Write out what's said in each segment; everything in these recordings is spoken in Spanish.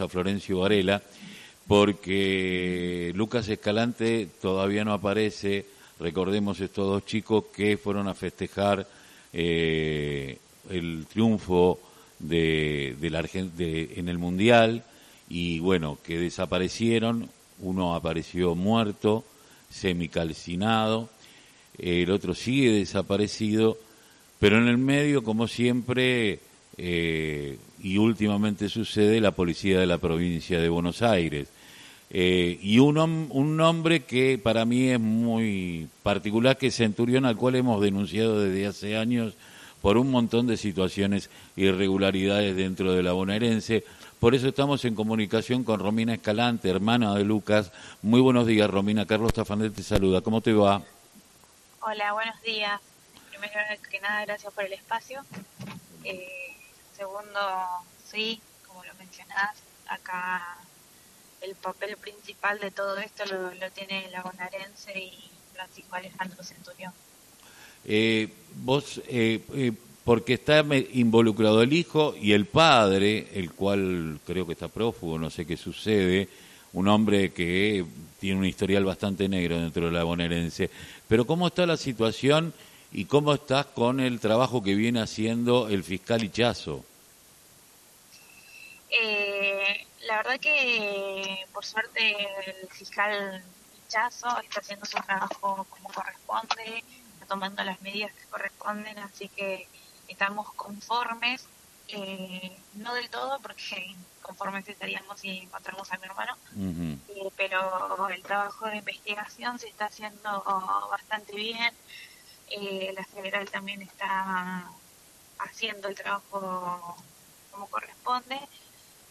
a Florencio Varela, porque Lucas Escalante todavía no aparece. Recordemos estos dos chicos que fueron a festejar eh, el triunfo de, la de, en el Mundial y bueno, que desaparecieron. Uno apareció muerto, semicalcinado, el otro sigue desaparecido, pero en el medio, como siempre, eh, y últimamente sucede, la policía de la provincia de Buenos Aires. Eh, y un, un nombre que para mí es muy particular, que es Centurión, al cual hemos denunciado desde hace años por un montón de situaciones irregularidades dentro de la bonaerense. Por eso estamos en comunicación con Romina Escalante, hermana de Lucas. Muy buenos días, Romina. Carlos Tafanel te saluda. ¿Cómo te va? Hola, buenos días. Primero que nada, gracias por el espacio. Eh, segundo, sí, como lo mencionás, acá el papel principal de todo esto lo, tiene la bonaerense y Francisco Alejandro Centurión. Eh, vos, eh, eh, porque está involucrado el hijo y el padre, el cual creo que está prófugo, no sé qué sucede, un hombre que tiene un historial bastante negro dentro de la bonaerense. Pero ¿cómo está la situación y cómo estás con el trabajo que viene haciendo el fiscal Ichazo? Eh, la verdad que por suerte el fiscal Ichazo está haciendo su trabajo como corresponde, está tomando las medidas que corresponden, así que estamos conformes, eh, no del todo porque conformes estaríamos si encontramos a mi hermano, eh, pero el trabajo de investigación se está haciendo bastante bien, la federal también está haciendo el trabajo como corresponde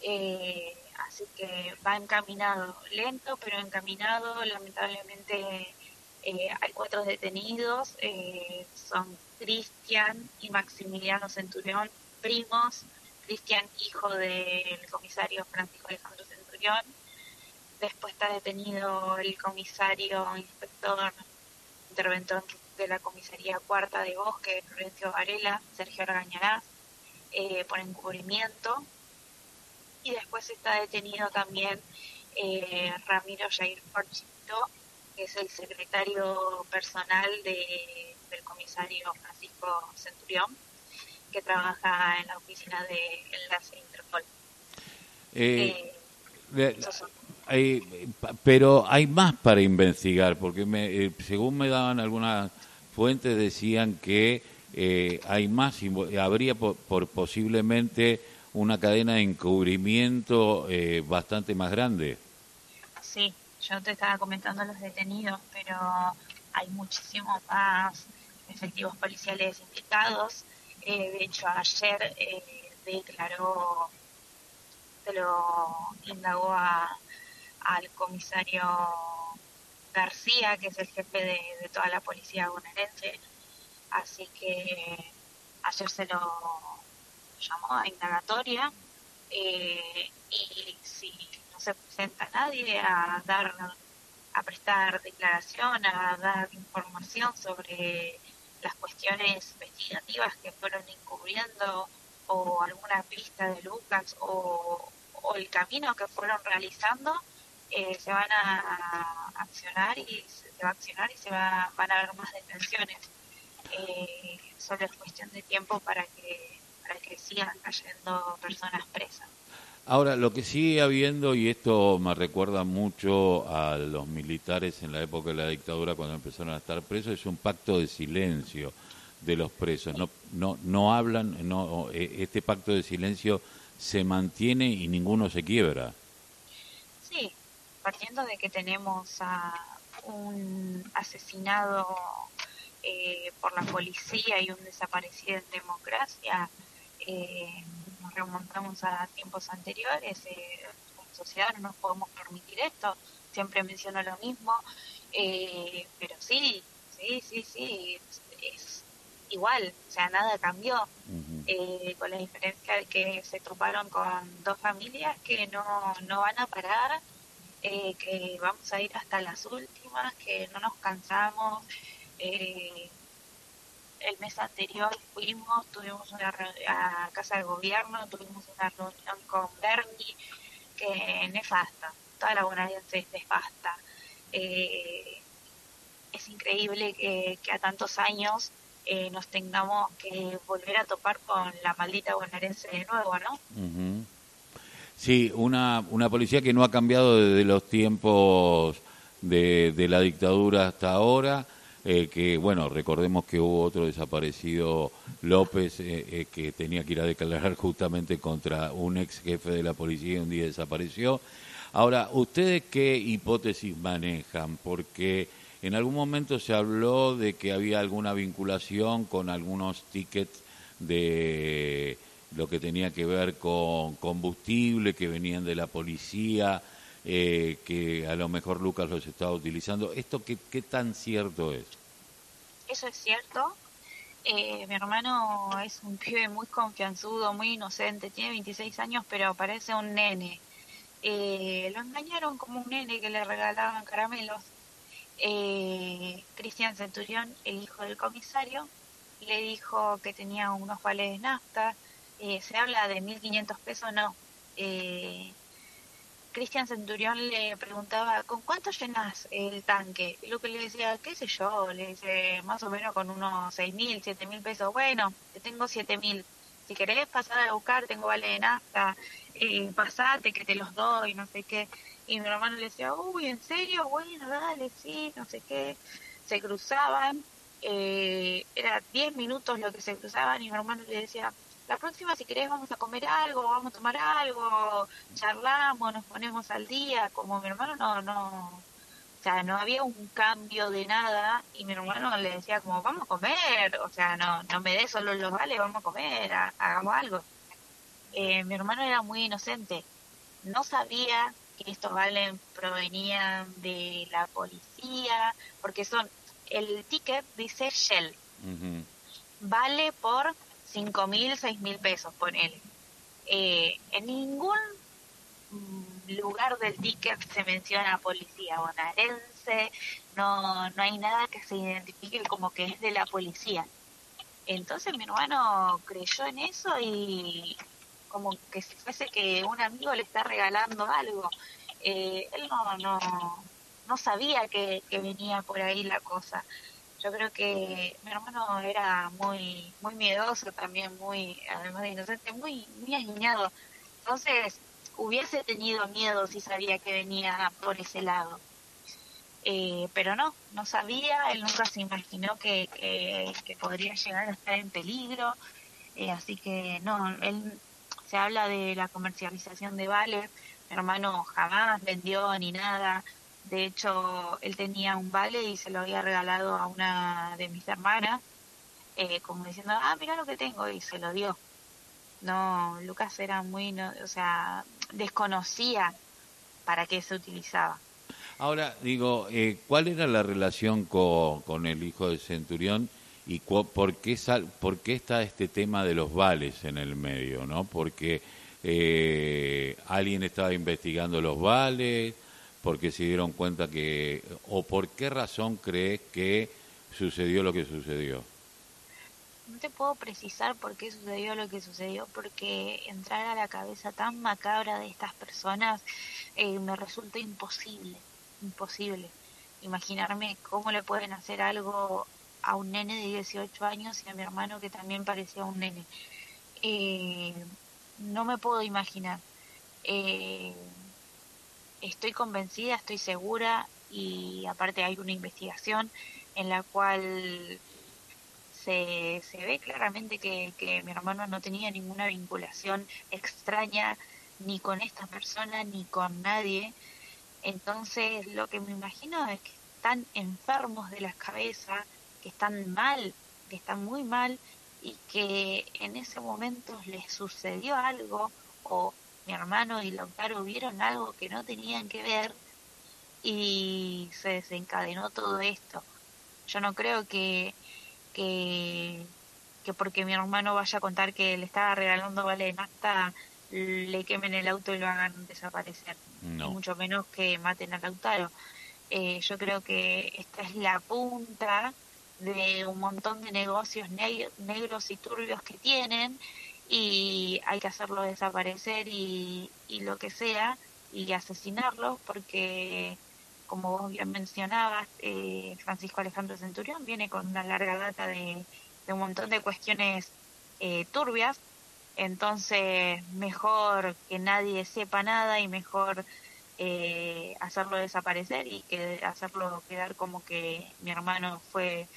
eh, así que va encaminado, lento pero encaminado. Lamentablemente eh, hay cuatro detenidos, eh, son Cristian y Maximiliano Centurión, primos. Cristian, hijo del comisario Francisco Alejandro Centurión. Después está detenido el comisario inspector interventor de la comisaría cuarta de Bosque, Florencio Varela, Sergio Argañarás, eh, por encubrimiento y después está detenido también eh, Ramiro Jair Porchito, que es el secretario personal de, del comisario Francisco Centurión, que trabaja en la oficina de Enlace Interpol. Eh, eh, pero hay más para investigar, porque me, según me daban algunas fuentes decían que hay más, habría por posiblemente una cadena de encubrimiento eh, bastante más grande. Sí, yo te estaba comentando los detenidos, pero hay muchísimos más efectivos policiales implicados. Eh, de hecho, ayer eh, declaró, se lo indagó al comisario García, que es el jefe de, de toda la policía bonaerense. Así que ayer se lo llamó a indagatoria eh, y si no se presenta nadie a dar a prestar declaración, a dar información sobre las cuestiones investigativas que fueron encubriendo o alguna pista de Lucas o, el camino que fueron realizando, eh, se van a, accionar y se, va a accionar y se va, van a haber más detenciones. Eh, solo es cuestión de tiempo para que para que sigan cayendo personas presas. Ahora, lo que sigue habiendo, y esto me recuerda mucho a los militares en la época de la dictadura cuando empezaron a estar presos, es un pacto de silencio de los presos. No, no, no hablan, no, e, este pacto de silencio se mantiene y ninguno se quiebra. Sí, partiendo de que tenemos a un asesinado eh, por la policía y un desaparecido en democracia, eh, nos remontamos a tiempos anteriores, eh, como sociedad no nos podemos permitir esto, siempre menciono lo mismo, eh, pero sí, sí, sí, sí, es, igual, o sea, nada cambió, eh, con la diferencia de que se toparon con dos familias que no, no van a parar, que vamos a ir hasta las últimas, que no nos cansamos, eh, el mes anterior fuimos, tuvimos una a Casa de Gobierno, tuvimos una reunión con Bernie, que nefasta, toda la bonaerense es nefasta. Eh, es increíble que, a tantos años eh, nos tengamos que volver a topar con la maldita bonaerense de nuevo, ¿no? Sí, una, una policía que no ha cambiado desde los tiempos de la dictadura hasta ahora, eh, que bueno, recordemos que hubo otro desaparecido López eh, eh, que tenía que ir a declarar justamente contra un ex jefe de la policía y un día desapareció. Ahora, ¿ustedes qué hipótesis manejan? Porque en algún momento se habló de que había alguna vinculación con algunos tickets de lo que tenía que ver con combustible que venían de la policía eh, que a lo mejor Lucas los estaba utilizando. ¿Esto qué, tan cierto es? Eso es cierto. Eh, mi hermano es un pibe muy confianzudo, muy inocente, tiene 26 años, pero parece un nene. Eh, lo engañaron como un nene que le regalaban caramelos. Cristian Centurión, el hijo del comisario, le dijo que tenía unos vales de nafta. se habla de 1.500 pesos, no. Cristian Centurión le preguntaba, ¿con cuánto llenas el tanque? Y lo que le decía, qué sé yo, le dice, más o menos con unos seis mil, siete mil pesos. Bueno, te tengo siete mil. Si querés pasar a buscar, tengo vale de nafta, eh, pasate que te los doy, no sé qué. Y mi hermano le decía, uy, ¿en serio? Bueno, dale, sí, no sé qué. Se cruzaban, eh, era diez minutos lo que se cruzaban y mi hermano le decía, la próxima si querés vamos a comer algo, vamos a tomar algo, charlamos, nos ponemos al día, como mi hermano no, no, o sea, no había un cambio de nada y mi hermano le decía como vamos a comer, o sea, no, no me des solo los vales, vamos a comer, hagamos algo. Eh, mi hermano era muy inocente, no sabía que estos vales provenían de la policía, porque son, el ticket dice Shell, vale por cinco mil, seis mil pesos, ponele. Eh, en ningún lugar del ticket se menciona policía bonaerense, no, no hay nada que se identifique como que es de la policía. Entonces mi hermano creyó en eso y como que si fuese que un amigo le está regalando algo. Eh, él no, no, no sabía que, que venía por ahí la cosa yo creo que mi hermano era muy muy miedoso también, muy, además de inocente, muy, muy aguiñado. Entonces, hubiese tenido miedo si sabía que venía por ese lado. Eh, pero no, no sabía, él nunca se imaginó que, que, podría llegar a estar en peligro. Eh, así que no, él se habla de la comercialización de vales. Mi hermano jamás vendió ni nada. De hecho, él tenía un vale y se lo había regalado a una de mis hermanas, eh, como diciendo, ah, mira lo que tengo, y se lo dio. No, Lucas era muy, o sea, desconocía para qué se utilizaba. Ahora, digo, eh, ¿cuál era la relación con, con el hijo de Centurión y por, qué sal, por qué está este tema de los vales en el medio, no? Porque eh, alguien estaba investigando los vales, porque se dieron cuenta que, o por qué razón crees que sucedió lo que sucedió? No te puedo precisar por qué sucedió lo que sucedió, porque entrar a la cabeza tan macabra de estas personas eh, me resulta imposible, imposible. Imaginarme cómo le pueden hacer algo a un nene de 18 años y a mi hermano que también parecía un nene. Eh, no me puedo imaginar. Eh, estoy convencida, estoy segura y aparte hay una investigación en la cual se, se ve claramente que, que mi hermano no tenía ninguna vinculación extraña ni con esta persona ni con nadie. Entonces lo que me imagino es que están enfermos de la cabeza, que están mal, que están muy mal y que en ese momento les sucedió algo o mi hermano y Lautaro vieron algo que no tenían que ver y se desencadenó todo esto. Yo no creo que, que, que porque mi hermano vaya a contar que le estaba regalando vale nafta, le quemen el auto y lo hagan desaparecer. mucho menos que maten a Lautaro. Eh, yo creo que esta es la punta de un montón de negocios negros y turbios que tienen y hay que hacerlo desaparecer y, y lo que sea y asesinarlo porque, como vos bien mencionabas, eh, Francisco Alejandro Centurión viene con una larga data de, un montón de cuestiones eh, turbias, entonces mejor que nadie sepa nada y mejor eh, hacerlo desaparecer y que hacerlo quedar como que mi hermano fue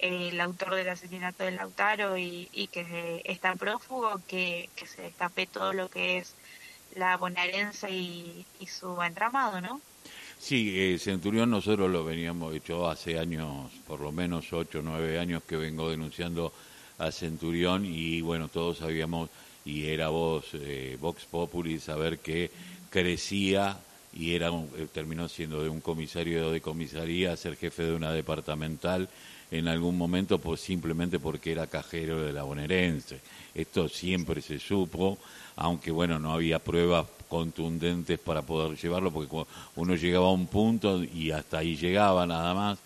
el autor del asesinato de Lautaro y, que está prófugo, que, que se destape todo lo que es la bonaerense y, su entramado, ¿no? Sí, eh, Centurión nosotros lo veníamos hecho hace años, por lo menos ocho o nueve años que vengo denunciando a Centurión y bueno, todos sabíamos y era voz, eh, Vox Populi, saber que crecía y era eh, terminó siendo de un comisario de comisaría ser jefe de una departamental en algún momento pues simplemente porque era cajero de la bonaerense. Esto siempre se supo, aunque bueno, no había pruebas contundentes para poder llevarlo, porque uno llegaba a un punto y hasta ahí llegaba nada más.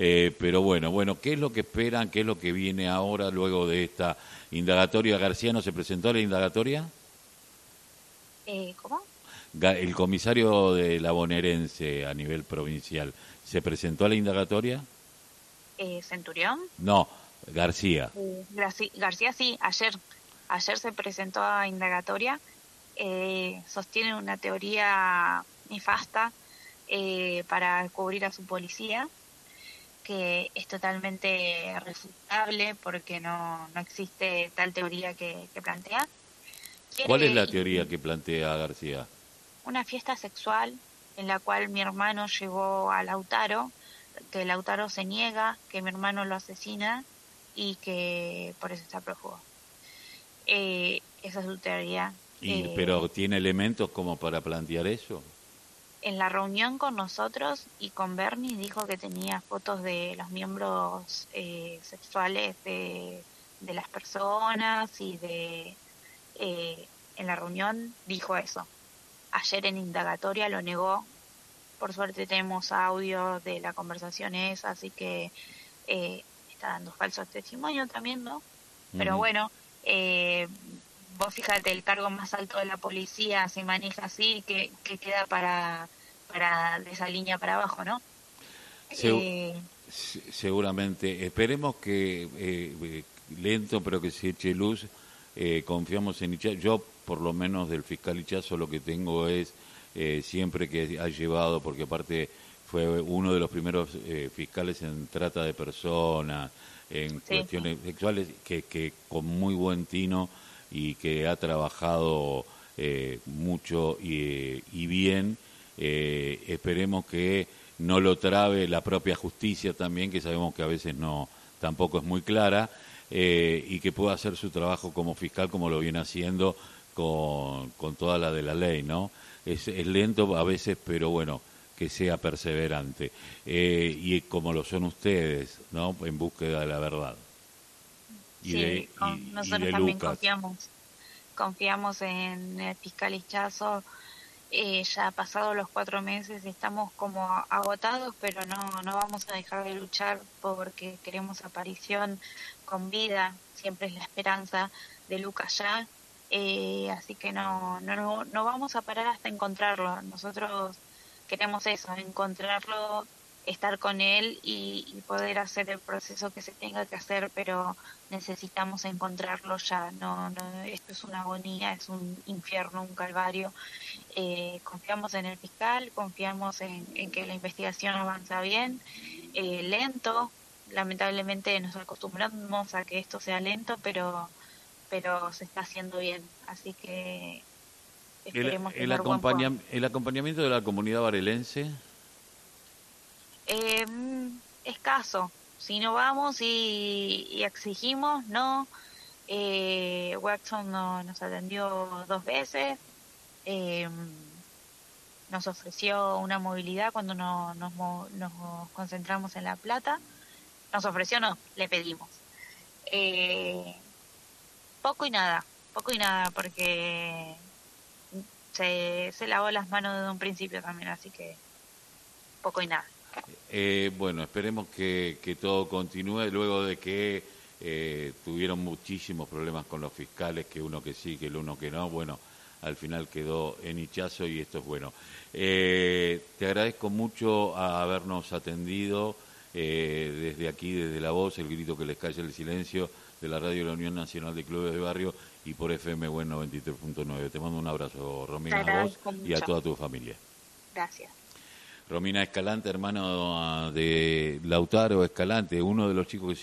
Eh, pero bueno, bueno, ¿qué es lo que esperan? ¿Qué es lo que viene ahora luego de esta indagatoria? ¿García no se presentó a la indagatoria? Eh, ¿Cómo? El comisario de la bonaerense a nivel provincial, ¿se presentó a la indagatoria? Eh, Centurión. No, García. García sí, ayer, ayer se presentó a indagatoria. Eh, sostiene una teoría nefasta eh, para cubrir a su policía, que es totalmente refutable porque no, no existe tal teoría que, plantea. ¿Cuál es la teoría que plantea García? Una fiesta sexual en la cual mi hermano llevó a Lautaro, que Lautaro se niega, que mi hermano lo asesina y que por eso está prófugo. Eh, esa es su teoría. Eh, ¿Pero tiene elementos como para plantear eso? En la reunión con nosotros y con Bernie dijo que tenía fotos de los miembros eh, sexuales de, de, las personas y de... en la reunión dijo eso. Ayer en indagatoria lo negó. Por suerte tenemos audio de la conversación esa, así que está dando falsos testimonios también, ¿no? Pero bueno, eh, vos fíjate, el cargo más alto de la policía se maneja así, que, queda para, para de esa línea para abajo, ¿no? Eh, seguramente. Esperemos que eh, eh, lento, pero que se eche luz. confiamos en Ichazo. Yo, por lo menos del fiscal Ichazo, lo que tengo es siempre que ha llevado, porque aparte fue uno de los primeros eh, fiscales en trata de personas, en cuestiones sexuales, que, que, con muy buen tino y que ha trabajado eh, mucho y, y bien. Eh, esperemos que no lo trabe la propia justicia también, que sabemos que a veces no tampoco es muy clara, y que pueda hacer su trabajo como fiscal como lo viene haciendo con, con toda la de la ley, ¿no? Es, es lento a veces, pero bueno, que sea perseverante eh, y como lo son ustedes, ¿no? En búsqueda de la verdad. Y sí, nosotros también confiamos, confiamos en el fiscal Hichazo. Eh, ya pasado los cuatro meses estamos como agotados, pero no, no vamos a dejar de luchar porque queremos aparición con vida, siempre es la esperanza de Lucas ya. Eh, así que no, no, no vamos a parar hasta encontrarlo. Nosotros queremos eso, encontrarlo, estar con él y, poder hacer el proceso que se tenga que hacer, pero necesitamos encontrarlo ya. No, no, esto es una agonía, es un infierno, un calvario. Eh, confiamos en el fiscal, confiamos en, que la investigación avanza bien, eh, lento. Lamentablemente nos acostumbramos a que esto sea lento, pero pero se está haciendo bien. Así que el, el, acompañamiento de la comunidad varelense? Eh, escaso. Si no vamos y, exigimos, no. Eh, Watson no, nos atendió dos veces. Eh, nos ofreció una movilidad cuando no, nos, nos concentramos en La Plata. Nos ofreció, no, le pedimos. Eh, poco y nada, poco y nada, porque se, lavó las manos desde un principio también, así que poco y nada. Eh, bueno, esperemos que, que, todo continúe luego de que eh, tuvieron muchísimos problemas con los fiscales, que uno que sí, que el uno que no. Bueno, al final quedó en Hichazo y esto es bueno. Eh, te agradezco mucho a habernos atendido eh, desde aquí, desde La Voz, el grito que les calle el silencio de la radio de la Unión Nacional de Clubes de Barrio y por FM Buen 93.9. Te mando un abrazo, Romina, a vos y a toda tu familia. Gracias. Romina Escalante, hermano de Lautaro Escalante, uno de los chicos que